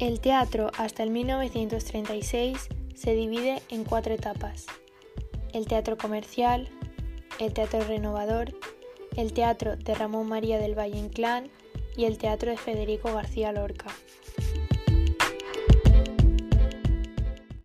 El teatro hasta el 1936 se divide en cuatro etapas. El teatro comercial, el teatro renovador, el teatro de Ramón María del Valle Inclán y el teatro de Federico García Lorca.